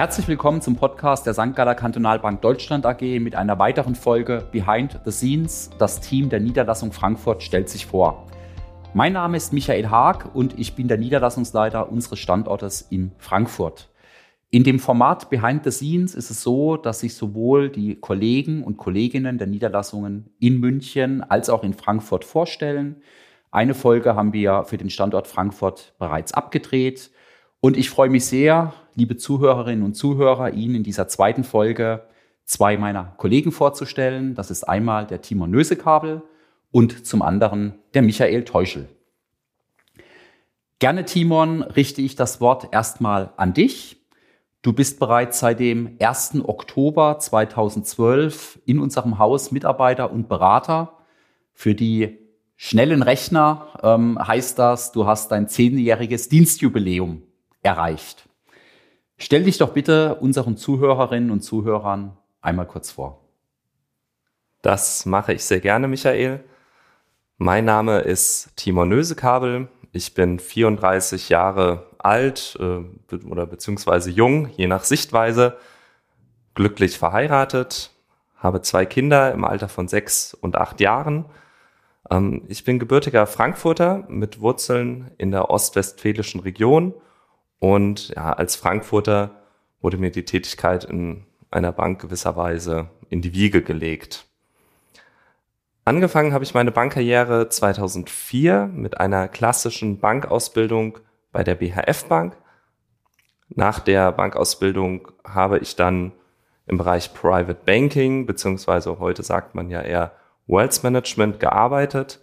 Herzlich willkommen zum Podcast der St. Galler Kantonalbank Deutschland AG mit einer weiteren Folge Behind the Scenes. Das Team der Niederlassung Frankfurt stellt sich vor. Mein Name ist Michael Haag und ich bin der Niederlassungsleiter unseres Standortes in Frankfurt. In dem Format Behind the Scenes ist es so, dass sich sowohl die Kollegen und Kolleginnen der Niederlassungen in München als auch in Frankfurt vorstellen. Eine Folge haben wir für den Standort Frankfurt bereits abgedreht. Und ich freue mich sehr, liebe Zuhörerinnen und Zuhörer, Ihnen in dieser zweiten Folge zwei meiner Kollegen vorzustellen. Das ist einmal der Timon Nösekabel und zum anderen der Michael Teuschel. Gerne, Timon, richte ich das Wort erstmal an dich. Du bist bereits seit dem 1. Oktober 2012 in unserem Haus Mitarbeiter und Berater. Für die schnellen Rechner ähm, heißt das, du hast dein zehnjähriges Dienstjubiläum erreicht. Stell dich doch bitte unseren Zuhörerinnen und Zuhörern einmal kurz vor. Das mache ich sehr gerne, Michael. Mein Name ist Timon Nösekabel. Ich bin 34 Jahre alt äh, oder beziehungsweise jung, je nach Sichtweise, glücklich verheiratet, habe zwei Kinder im Alter von sechs und acht Jahren. Ähm, ich bin gebürtiger Frankfurter mit Wurzeln in der ostwestfälischen Region und ja, als Frankfurter wurde mir die Tätigkeit in einer Bank gewisserweise in die Wiege gelegt. Angefangen habe ich meine Bankkarriere 2004 mit einer klassischen Bankausbildung bei der BHF Bank. Nach der Bankausbildung habe ich dann im Bereich Private Banking, beziehungsweise heute sagt man ja eher Wealth Management gearbeitet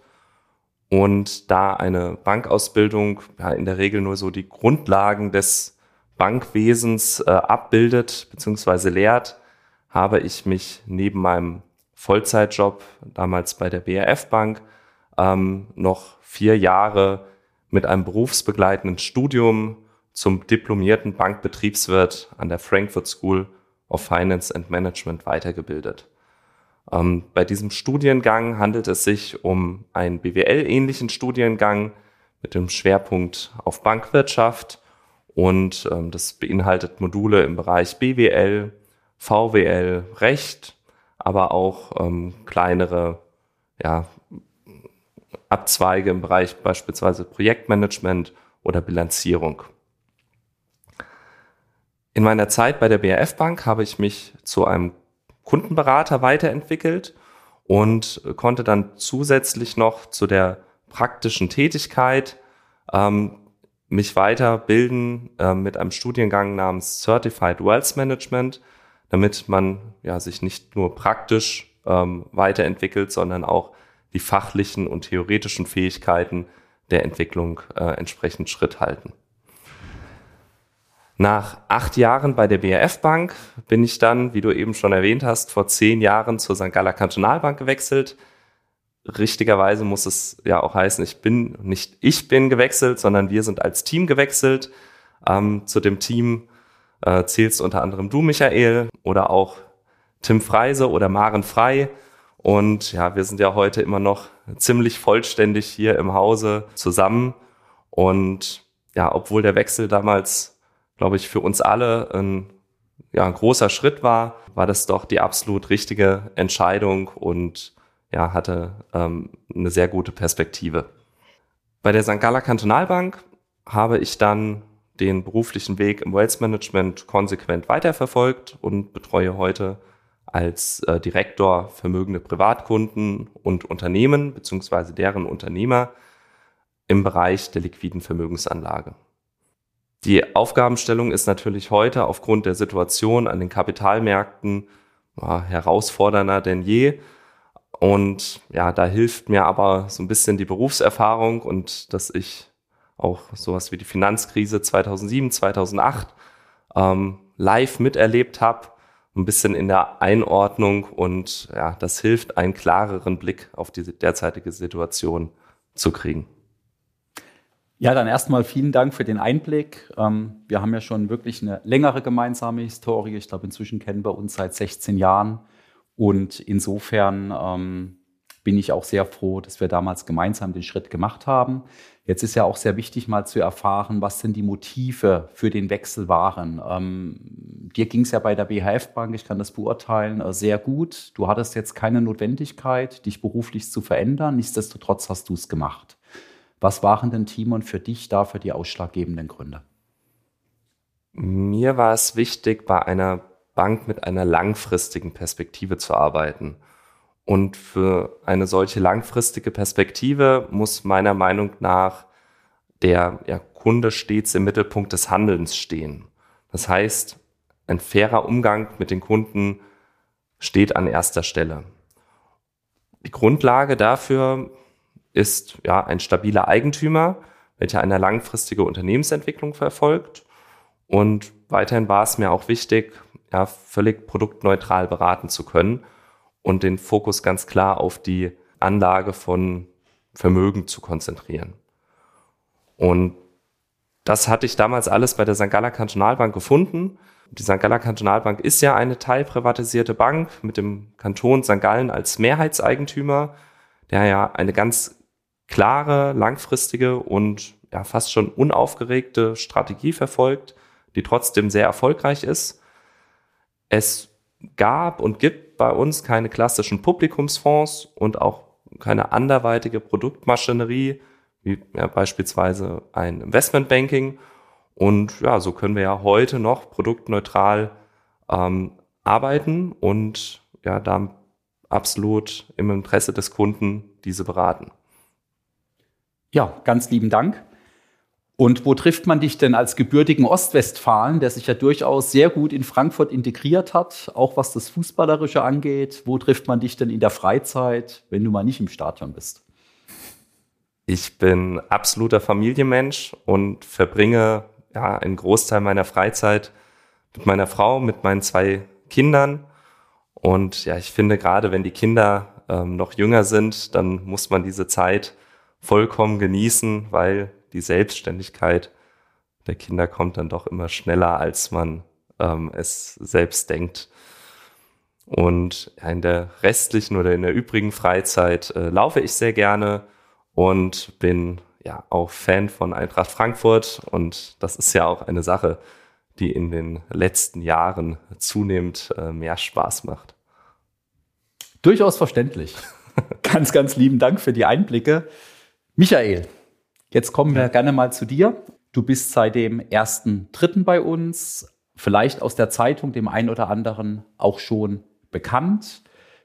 und da eine Bankausbildung ja, in der Regel nur so die Grundlagen des Bankwesens äh, abbildet bzw. lehrt, habe ich mich neben meinem Vollzeitjob damals bei der BRF Bank ähm, noch vier Jahre mit einem berufsbegleitenden Studium zum diplomierten Bankbetriebswirt an der Frankfurt School of Finance and Management weitergebildet. Ähm, bei diesem Studiengang handelt es sich um einen BWL-ähnlichen Studiengang mit dem Schwerpunkt auf Bankwirtschaft und ähm, das beinhaltet Module im Bereich BWL, VWL, Recht, aber auch ähm, kleinere ja, Abzweige im Bereich beispielsweise Projektmanagement oder Bilanzierung. In meiner Zeit bei der BRF Bank habe ich mich zu einem Kundenberater weiterentwickelt und konnte dann zusätzlich noch zu der praktischen Tätigkeit ähm, mich weiterbilden äh, mit einem Studiengang namens Certified Wealth Management, damit man ja sich nicht nur praktisch ähm, weiterentwickelt, sondern auch die fachlichen und theoretischen Fähigkeiten der Entwicklung äh, entsprechend Schritt halten. Nach acht Jahren bei der BRF Bank bin ich dann, wie du eben schon erwähnt hast, vor zehn Jahren zur St. Galler Kantonalbank gewechselt. Richtigerweise muss es ja auch heißen, ich bin nicht ich bin gewechselt, sondern wir sind als Team gewechselt. Ähm, zu dem Team äh, zählst unter anderem du, Michael, oder auch Tim Freise oder Maren Frei. Und ja, wir sind ja heute immer noch ziemlich vollständig hier im Hause zusammen. Und ja, obwohl der Wechsel damals glaube ich, für uns alle ein, ja, ein großer Schritt war, war das doch die absolut richtige Entscheidung und ja, hatte ähm, eine sehr gute Perspektive. Bei der St. Galler Kantonalbank habe ich dann den beruflichen Weg im Wealth Management konsequent weiterverfolgt und betreue heute als äh, Direktor vermögende Privatkunden und Unternehmen beziehungsweise deren Unternehmer im Bereich der liquiden Vermögensanlage. Die Aufgabenstellung ist natürlich heute aufgrund der Situation an den Kapitalmärkten ja, herausfordernder denn je. Und ja, da hilft mir aber so ein bisschen die Berufserfahrung und dass ich auch sowas wie die Finanzkrise 2007, 2008 ähm, live miterlebt habe, ein bisschen in der Einordnung und ja, das hilft, einen klareren Blick auf die derzeitige Situation zu kriegen. Ja, dann erstmal vielen Dank für den Einblick. Ähm, wir haben ja schon wirklich eine längere gemeinsame Historie. Ich glaube, inzwischen kennen wir uns seit 16 Jahren. Und insofern ähm, bin ich auch sehr froh, dass wir damals gemeinsam den Schritt gemacht haben. Jetzt ist ja auch sehr wichtig, mal zu erfahren, was denn die Motive für den Wechsel waren. Ähm, dir ging es ja bei der BHF Bank, ich kann das beurteilen, äh, sehr gut. Du hattest jetzt keine Notwendigkeit, dich beruflich zu verändern. Nichtsdestotrotz hast du es gemacht. Was waren denn, Timon, für dich dafür die ausschlaggebenden Gründe? Mir war es wichtig, bei einer Bank mit einer langfristigen Perspektive zu arbeiten. Und für eine solche langfristige Perspektive muss meiner Meinung nach der ja, Kunde stets im Mittelpunkt des Handelns stehen. Das heißt, ein fairer Umgang mit den Kunden steht an erster Stelle. Die Grundlage dafür ist ja ein stabiler Eigentümer, welcher eine langfristige Unternehmensentwicklung verfolgt. Und weiterhin war es mir auch wichtig, ja, völlig produktneutral beraten zu können und den Fokus ganz klar auf die Anlage von Vermögen zu konzentrieren. Und das hatte ich damals alles bei der St. Galler Kantonalbank gefunden. Die St. Galler Kantonalbank ist ja eine teilprivatisierte Bank mit dem Kanton St. Gallen als Mehrheitseigentümer, der ja eine ganz klare, langfristige und ja fast schon unaufgeregte Strategie verfolgt, die trotzdem sehr erfolgreich ist. Es gab und gibt bei uns keine klassischen Publikumsfonds und auch keine anderweitige Produktmaschinerie, wie ja, beispielsweise ein Investmentbanking. Und ja, so können wir ja heute noch produktneutral ähm, arbeiten und ja, da absolut im Interesse des Kunden diese beraten. Ja, ganz lieben Dank. Und wo trifft man dich denn als gebürtigen Ostwestfalen, der sich ja durchaus sehr gut in Frankfurt integriert hat, auch was das Fußballerische angeht? Wo trifft man dich denn in der Freizeit, wenn du mal nicht im Stadion bist? Ich bin absoluter Familienmensch und verbringe ja einen Großteil meiner Freizeit mit meiner Frau, mit meinen zwei Kindern. Und ja, ich finde gerade, wenn die Kinder ähm, noch jünger sind, dann muss man diese Zeit vollkommen genießen, weil die Selbstständigkeit der Kinder kommt dann doch immer schneller, als man ähm, es selbst denkt. Und in der restlichen oder in der übrigen Freizeit äh, laufe ich sehr gerne und bin ja auch Fan von Eintracht Frankfurt. Und das ist ja auch eine Sache, die in den letzten Jahren zunehmend äh, mehr Spaß macht. Durchaus verständlich. ganz, ganz lieben Dank für die Einblicke. Michael, Jetzt kommen wir gerne mal zu dir. Du bist seit dem ersten Dritten bei uns, vielleicht aus der Zeitung dem einen oder anderen auch schon bekannt.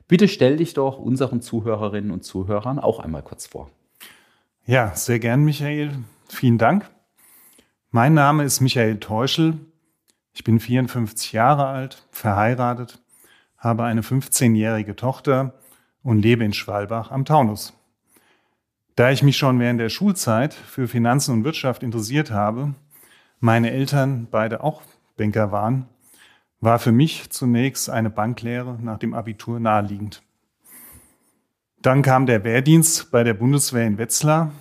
Bitte stell dich doch unseren Zuhörerinnen und Zuhörern auch einmal kurz vor. Ja, sehr gern, Michael. Vielen Dank. Mein Name ist Michael Teuschel. Ich bin 54 Jahre alt, verheiratet, habe eine 15-jährige Tochter und lebe in Schwalbach am Taunus. Da ich mich schon während der Schulzeit für Finanzen und Wirtschaft interessiert habe, meine Eltern beide auch Banker waren, war für mich zunächst eine Banklehre nach dem Abitur naheliegend. Dann kam der Wehrdienst bei der Bundeswehr in Wetzlar.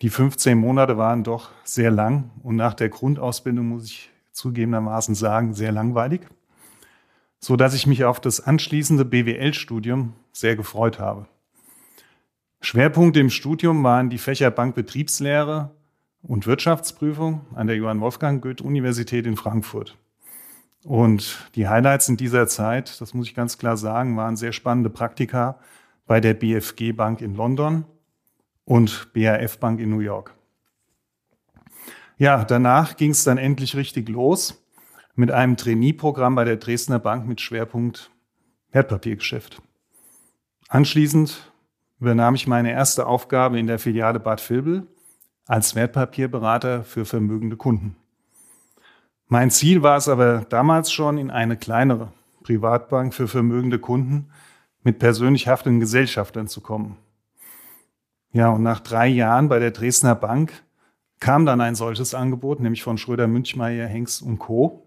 Die 15 Monate waren doch sehr lang und nach der Grundausbildung muss ich zugegebenermaßen sagen, sehr langweilig, so dass ich mich auf das anschließende BWL-Studium sehr gefreut habe. Schwerpunkte im Studium waren die Fächer Bankbetriebslehre und Wirtschaftsprüfung an der Johann Wolfgang Goethe Universität in Frankfurt. Und die Highlights in dieser Zeit, das muss ich ganz klar sagen, waren sehr spannende Praktika bei der BFG Bank in London und BAF Bank in New York. Ja, danach ging es dann endlich richtig los mit einem Trainee-Programm bei der Dresdner Bank mit Schwerpunkt Wertpapiergeschäft. Anschließend übernahm ich meine erste Aufgabe in der Filiale Bad Vilbel als Wertpapierberater für vermögende Kunden. Mein Ziel war es aber damals schon, in eine kleinere Privatbank für vermögende Kunden mit persönlich haftenden Gesellschaftern zu kommen. Ja, und nach drei Jahren bei der Dresdner Bank kam dann ein solches Angebot, nämlich von Schröder, Münchmeier, Hengst und Co.,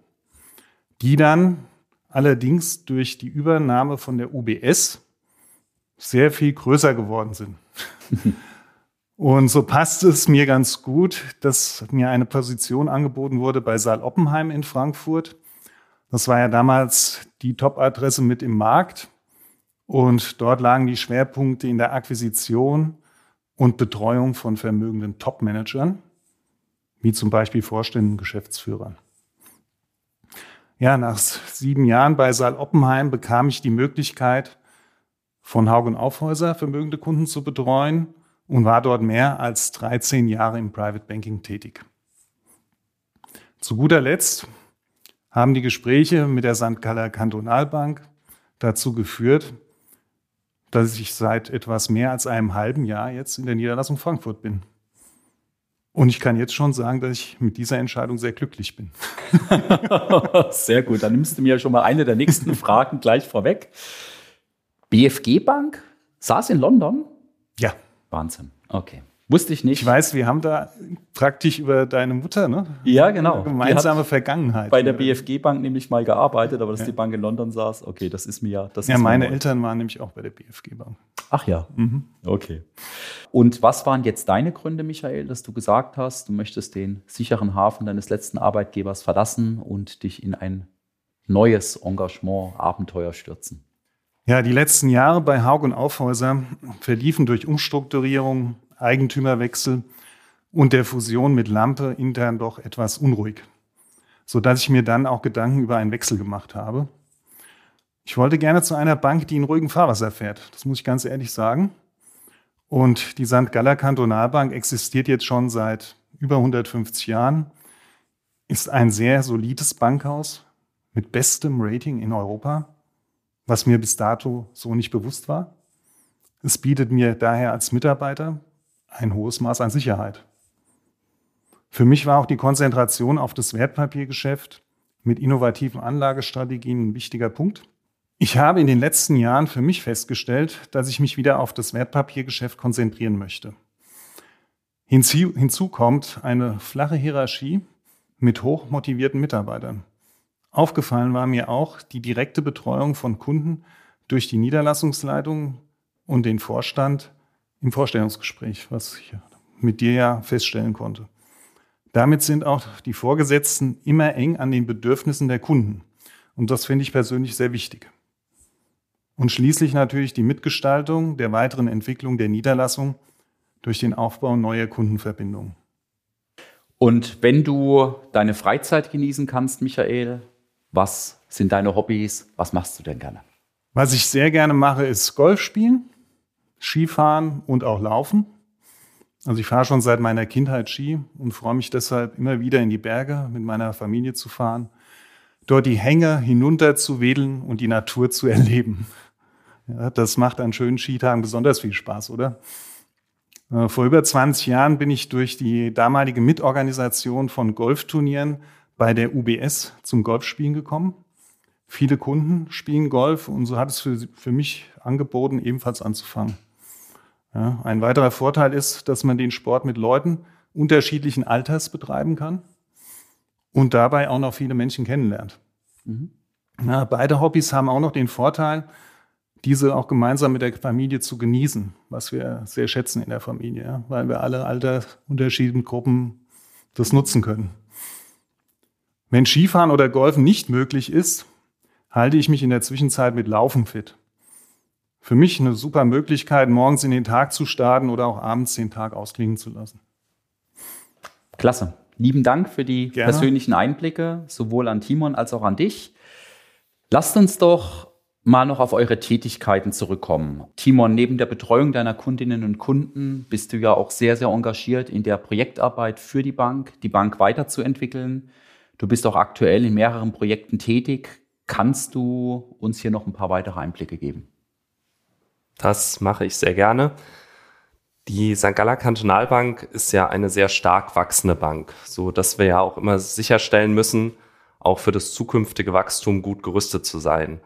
die dann allerdings durch die Übernahme von der UBS sehr viel größer geworden sind. Und so passt es mir ganz gut, dass mir eine Position angeboten wurde bei Saal Oppenheim in Frankfurt. Das war ja damals die Top-Adresse mit im Markt. Und dort lagen die Schwerpunkte in der Akquisition und Betreuung von vermögenden Top-Managern, wie zum Beispiel Vorständen und Geschäftsführern. Ja, nach sieben Jahren bei Saal Oppenheim bekam ich die Möglichkeit, von Haug und Aufhäuser vermögende Kunden zu betreuen und war dort mehr als 13 Jahre im Private Banking tätig. Zu guter Letzt haben die Gespräche mit der St. Galler Kantonalbank dazu geführt, dass ich seit etwas mehr als einem halben Jahr jetzt in der Niederlassung Frankfurt bin. Und ich kann jetzt schon sagen, dass ich mit dieser Entscheidung sehr glücklich bin. sehr gut, dann nimmst du mir schon mal eine der nächsten Fragen gleich vorweg. BFG Bank saß in London? Ja. Wahnsinn. Okay. Wusste ich nicht. Ich weiß, wir haben da praktisch über deine Mutter, ne? Ja, genau. Eine gemeinsame Vergangenheit. Bei der BFG Bank nämlich mal gearbeitet, aber dass ja. die Bank in London saß, okay, das ist mir ja. Das ja, meine Eltern waren nämlich auch bei der BFG Bank. Ach ja. Mhm. Okay. Und was waren jetzt deine Gründe, Michael, dass du gesagt hast, du möchtest den sicheren Hafen deines letzten Arbeitgebers verlassen und dich in ein neues Engagement, Abenteuer stürzen? Ja, die letzten Jahre bei Haug und Aufhäuser verliefen durch Umstrukturierung, Eigentümerwechsel und der Fusion mit Lampe intern doch etwas unruhig, sodass ich mir dann auch Gedanken über einen Wechsel gemacht habe. Ich wollte gerne zu einer Bank, die in ruhigem Fahrwasser fährt. Das muss ich ganz ehrlich sagen. Und die St. Galler Kantonalbank existiert jetzt schon seit über 150 Jahren, ist ein sehr solides Bankhaus mit bestem Rating in Europa was mir bis dato so nicht bewusst war. Es bietet mir daher als Mitarbeiter ein hohes Maß an Sicherheit. Für mich war auch die Konzentration auf das Wertpapiergeschäft mit innovativen Anlagestrategien ein wichtiger Punkt. Ich habe in den letzten Jahren für mich festgestellt, dass ich mich wieder auf das Wertpapiergeschäft konzentrieren möchte. Hinzu, hinzu kommt eine flache Hierarchie mit hochmotivierten Mitarbeitern. Aufgefallen war mir auch die direkte Betreuung von Kunden durch die Niederlassungsleitung und den Vorstand im Vorstellungsgespräch, was ich mit dir ja feststellen konnte. Damit sind auch die Vorgesetzten immer eng an den Bedürfnissen der Kunden. Und das finde ich persönlich sehr wichtig. Und schließlich natürlich die Mitgestaltung der weiteren Entwicklung der Niederlassung durch den Aufbau neuer Kundenverbindungen. Und wenn du deine Freizeit genießen kannst, Michael, was sind deine Hobbys? Was machst du denn gerne? Was ich sehr gerne mache, ist Golf spielen, Skifahren und auch Laufen. Also ich fahre schon seit meiner Kindheit Ski und freue mich deshalb immer wieder in die Berge mit meiner Familie zu fahren, dort die Hänge hinunter zu wedeln und die Natur zu erleben. Ja, das macht an schönen Skitagen besonders viel Spaß, oder? Äh, vor über 20 Jahren bin ich durch die damalige Mitorganisation von Golfturnieren bei der UBS zum Golfspielen gekommen. Viele Kunden spielen Golf und so hat es für, für mich angeboten, ebenfalls anzufangen. Ja, ein weiterer Vorteil ist, dass man den Sport mit Leuten unterschiedlichen Alters betreiben kann und dabei auch noch viele Menschen kennenlernt. Mhm. Ja, beide Hobbys haben auch noch den Vorteil, diese auch gemeinsam mit der Familie zu genießen, was wir sehr schätzen in der Familie, ja, weil wir alle altersunterschiedlichen Gruppen das nutzen können. Wenn Skifahren oder Golfen nicht möglich ist, halte ich mich in der Zwischenzeit mit Laufen fit. Für mich eine super Möglichkeit, morgens in den Tag zu starten oder auch abends den Tag ausklingen zu lassen. Klasse. Lieben Dank für die Gerne. persönlichen Einblicke, sowohl an Timon als auch an dich. Lasst uns doch mal noch auf eure Tätigkeiten zurückkommen. Timon, neben der Betreuung deiner Kundinnen und Kunden bist du ja auch sehr, sehr engagiert in der Projektarbeit für die Bank, die Bank weiterzuentwickeln. Du bist auch aktuell in mehreren Projekten tätig. Kannst du uns hier noch ein paar weitere Einblicke geben? Das mache ich sehr gerne. Die St. Galler Kantonalbank ist ja eine sehr stark wachsende Bank, so dass wir ja auch immer sicherstellen müssen, auch für das zukünftige Wachstum gut gerüstet zu sein.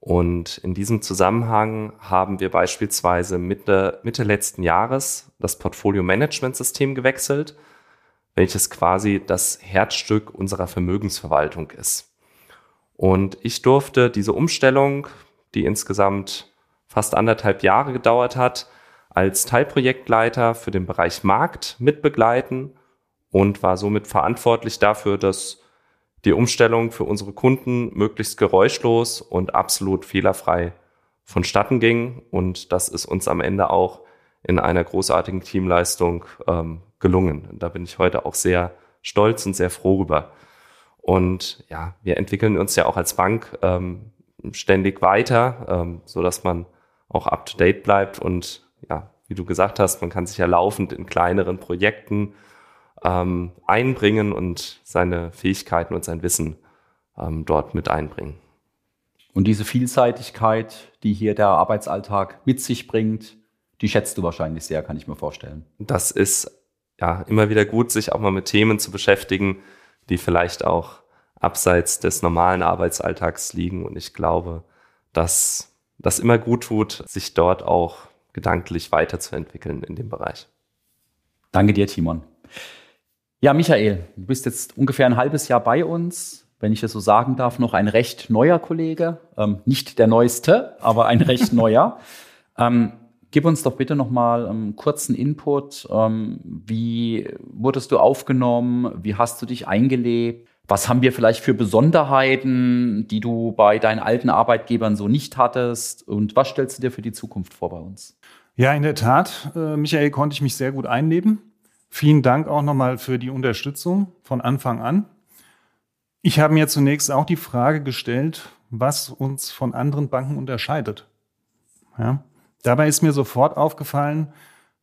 Und in diesem Zusammenhang haben wir beispielsweise Mitte, Mitte letzten Jahres das Portfolio-Management-System gewechselt welches quasi das Herzstück unserer Vermögensverwaltung ist. Und ich durfte diese Umstellung, die insgesamt fast anderthalb Jahre gedauert hat, als Teilprojektleiter für den Bereich Markt mitbegleiten und war somit verantwortlich dafür, dass die Umstellung für unsere Kunden möglichst geräuschlos und absolut fehlerfrei vonstatten ging. Und das ist uns am Ende auch in einer großartigen Teamleistung ähm, gelungen. Da bin ich heute auch sehr stolz und sehr froh rüber. Und ja, wir entwickeln uns ja auch als Bank ähm, ständig weiter, ähm, so dass man auch up to date bleibt und ja, wie du gesagt hast, man kann sich ja laufend in kleineren Projekten ähm, einbringen und seine Fähigkeiten und sein Wissen ähm, dort mit einbringen. Und diese Vielseitigkeit, die hier der Arbeitsalltag mit sich bringt, die schätzt du wahrscheinlich sehr, kann ich mir vorstellen. Das ist ja immer wieder gut, sich auch mal mit Themen zu beschäftigen, die vielleicht auch abseits des normalen Arbeitsalltags liegen. Und ich glaube, dass das immer gut tut, sich dort auch gedanklich weiterzuentwickeln in dem Bereich. Danke dir, Timon. Ja, Michael, du bist jetzt ungefähr ein halbes Jahr bei uns. Wenn ich es so sagen darf, noch ein recht neuer Kollege. Ähm, nicht der neueste, aber ein recht neuer. Ähm, gib uns doch bitte noch mal einen kurzen Input. Ähm, wie wurdest du aufgenommen? Wie hast du dich eingelebt? Was haben wir vielleicht für Besonderheiten, die du bei deinen alten Arbeitgebern so nicht hattest? Und was stellst du dir für die Zukunft vor bei uns? Ja, in der Tat, äh, Michael, konnte ich mich sehr gut einleben. Vielen Dank auch nochmal für die Unterstützung von Anfang an. Ich habe mir zunächst auch die Frage gestellt, was uns von anderen Banken unterscheidet. Ja. Dabei ist mir sofort aufgefallen,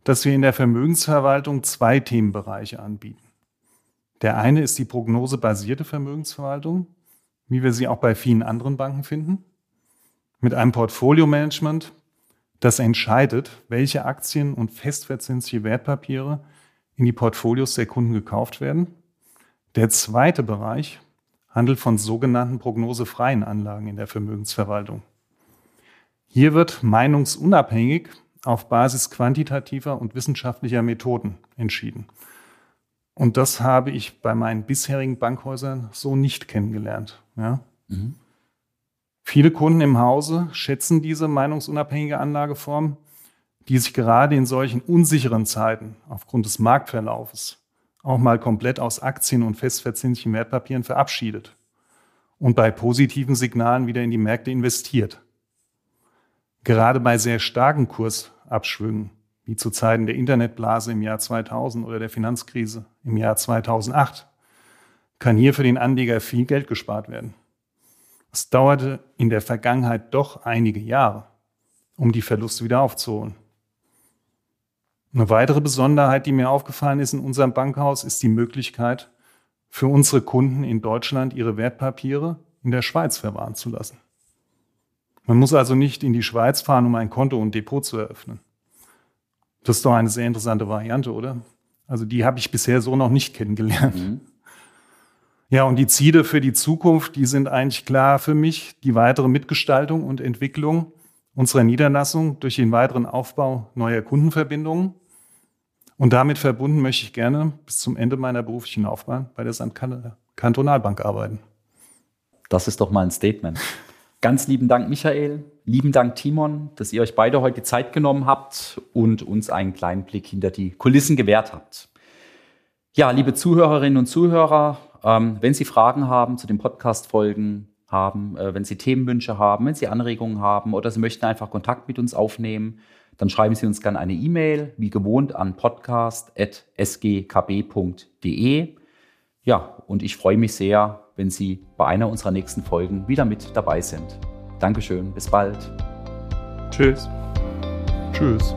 dass wir in der Vermögensverwaltung zwei Themenbereiche anbieten. Der eine ist die prognosebasierte Vermögensverwaltung, wie wir sie auch bei vielen anderen Banken finden, mit einem Portfolio-Management, das entscheidet, welche Aktien und festverzinsliche Wertpapiere in die Portfolios der Kunden gekauft werden. Der zweite Bereich handelt von sogenannten prognosefreien Anlagen in der Vermögensverwaltung. Hier wird meinungsunabhängig auf Basis quantitativer und wissenschaftlicher Methoden entschieden. Und das habe ich bei meinen bisherigen Bankhäusern so nicht kennengelernt. Ja? Mhm. Viele Kunden im Hause schätzen diese meinungsunabhängige Anlageform, die sich gerade in solchen unsicheren Zeiten aufgrund des Marktverlaufes auch mal komplett aus Aktien und festverzinslichen Wertpapieren verabschiedet und bei positiven Signalen wieder in die Märkte investiert. Gerade bei sehr starken Kursabschwüngen wie zu Zeiten der Internetblase im Jahr 2000 oder der Finanzkrise im Jahr 2008, kann hier für den Anleger viel Geld gespart werden. Es dauerte in der Vergangenheit doch einige Jahre, um die Verluste wieder aufzuholen. Eine weitere Besonderheit, die mir aufgefallen ist in unserem Bankhaus, ist die Möglichkeit, für unsere Kunden in Deutschland ihre Wertpapiere in der Schweiz verwahren zu lassen. Man muss also nicht in die Schweiz fahren, um ein Konto und Depot zu eröffnen. Das ist doch eine sehr interessante Variante, oder? Also die habe ich bisher so noch nicht kennengelernt. Mhm. Ja, und die Ziele für die Zukunft, die sind eigentlich klar für mich. Die weitere Mitgestaltung und Entwicklung unserer Niederlassung durch den weiteren Aufbau neuer Kundenverbindungen. Und damit verbunden möchte ich gerne bis zum Ende meiner beruflichen Laufbahn bei der St. Kantonalbank arbeiten. Das ist doch mal ein Statement. Ganz lieben Dank, Michael. Lieben Dank, Timon, dass ihr euch beide heute Zeit genommen habt und uns einen kleinen Blick hinter die Kulissen gewährt habt. Ja, liebe Zuhörerinnen und Zuhörer, ähm, wenn Sie Fragen haben zu den Podcast-Folgen, haben, äh, wenn Sie Themenwünsche haben, wenn Sie Anregungen haben oder Sie möchten einfach Kontakt mit uns aufnehmen, dann schreiben Sie uns gerne eine E-Mail, wie gewohnt, an podcast.sgkb.de. Ja, und ich freue mich sehr, wenn Sie bei einer unserer nächsten Folgen wieder mit dabei sind. Dankeschön, bis bald. Tschüss. Tschüss.